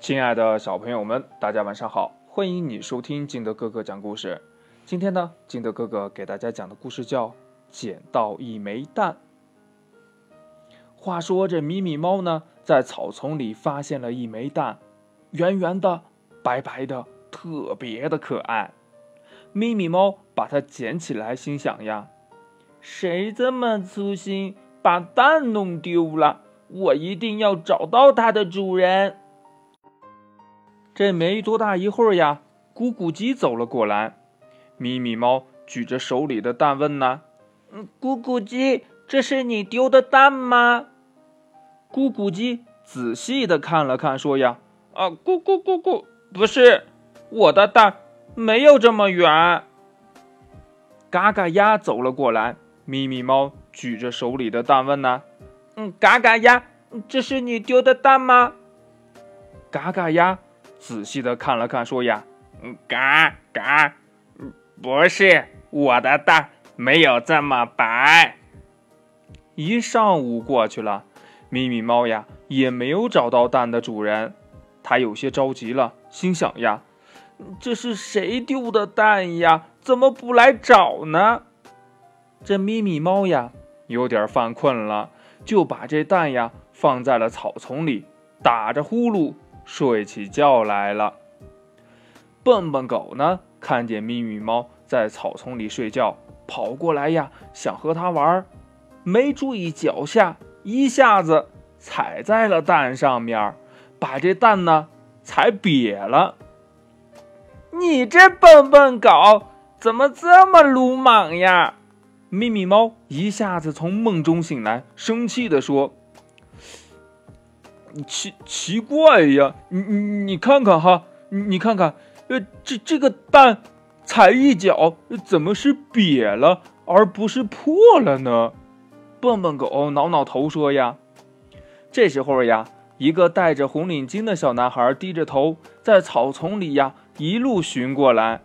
亲爱的小朋友们，大家晚上好！欢迎你收听金德哥哥讲故事。今天呢，金德哥哥给大家讲的故事叫《捡到一枚蛋》。话说这咪咪猫呢，在草丛里发现了一枚蛋，圆圆的、白白的，特别的可爱。咪咪猫把它捡起来，心想呀：“谁这么粗心，把蛋弄丢了？我一定要找到它的主人。”这没多大一会儿呀，咕咕鸡走了过来。咪咪猫举着手里的蛋问呢：“嗯，咕咕鸡，这是你丢的蛋吗？”咕咕鸡仔细的看了看，说：“呀，啊，咕咕咕咕，不是，我的蛋没有这么圆。”嘎嘎鸭走了过来，咪咪猫举着手里的蛋问呢：“嗯，嘎嘎鸭，这是你丢的蛋吗？”嘎嘎鸭仔细的看了看，说：“呀，嘎嘎，不是，我的蛋没有这么白。”一上午过去了。咪咪猫呀，也没有找到蛋的主人，它有些着急了，心想呀：“这是谁丢的蛋呀？怎么不来找呢？”这咪咪猫呀，有点犯困了，就把这蛋呀放在了草丛里，打着呼噜睡起觉来了。笨笨狗呢，看见咪咪猫在草丛里睡觉，跑过来呀，想和它玩，没注意脚下。一下子踩在了蛋上面，把这蛋呢踩瘪了。你这笨笨狗怎么这么鲁莽呀？咪咪猫一下子从梦中醒来，生气地说：“奇奇怪呀，你你你看看哈，你看看，呃，这这个蛋踩一脚怎么是瘪了，而不是破了呢？”笨笨狗挠挠头说：“呀，这时候呀，一个戴着红领巾的小男孩低着头在草丛里呀一路寻过来。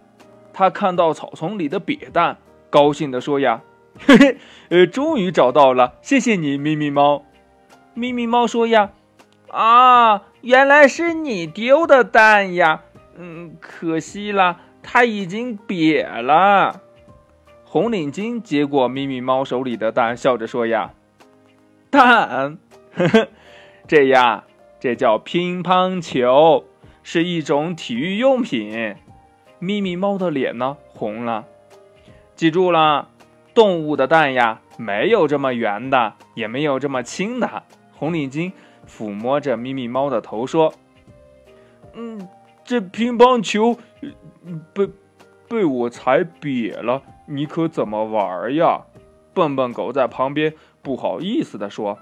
他看到草丛里的瘪蛋，高兴地说：‘呀，嘿嘿，呃，终于找到了，谢谢你，咪咪猫。’咪咪猫说：‘呀，啊，原来是你丢的蛋呀，嗯，可惜了，它已经瘪了。’”红领巾接过咪咪猫手里的蛋，笑着说：“呀，蛋，呵呵，这呀，这叫乒乓球，是一种体育用品。”咪咪猫的脸呢红了。记住了，动物的蛋呀，没有这么圆的，也没有这么轻的。红领巾抚摸着咪咪猫的头说：“嗯，这乒乓球被被我踩瘪了。”你可怎么玩呀？笨笨狗在旁边不好意思地说：“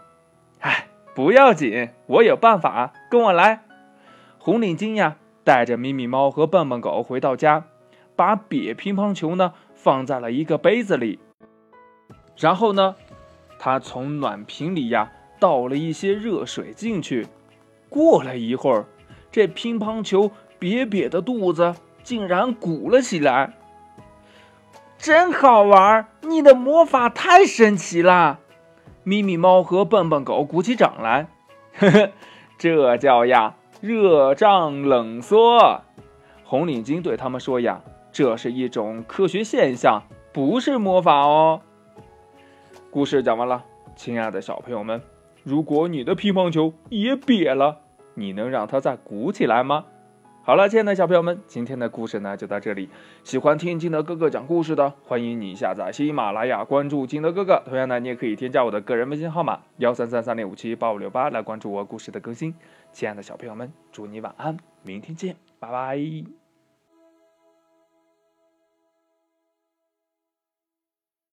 哎，不要紧，我有办法，跟我来。”红领巾呀，带着咪咪猫和笨笨狗回到家，把瘪乒乓球呢放在了一个杯子里，然后呢，他从暖瓶里呀倒了一些热水进去。过了一会儿，这乒乓球瘪瘪的肚子竟然鼓了起来。真好玩！你的魔法太神奇了。咪咪猫和笨笨狗鼓起掌来，呵呵，这叫呀热胀冷缩。红领巾对他们说呀，这是一种科学现象，不是魔法哦。故事讲完了，亲爱的小朋友们，如果你的乒乓球也瘪了，你能让它再鼓起来吗？好了，亲爱的小朋友们，今天的故事呢就到这里。喜欢听金德哥哥讲故事的，欢迎你下载喜马拉雅，关注金德哥哥。同样呢，你也可以添加我的个人微信号码幺三三三零五七八五六八来关注我故事的更新。亲爱的小朋友们，祝你晚安，明天见，拜拜。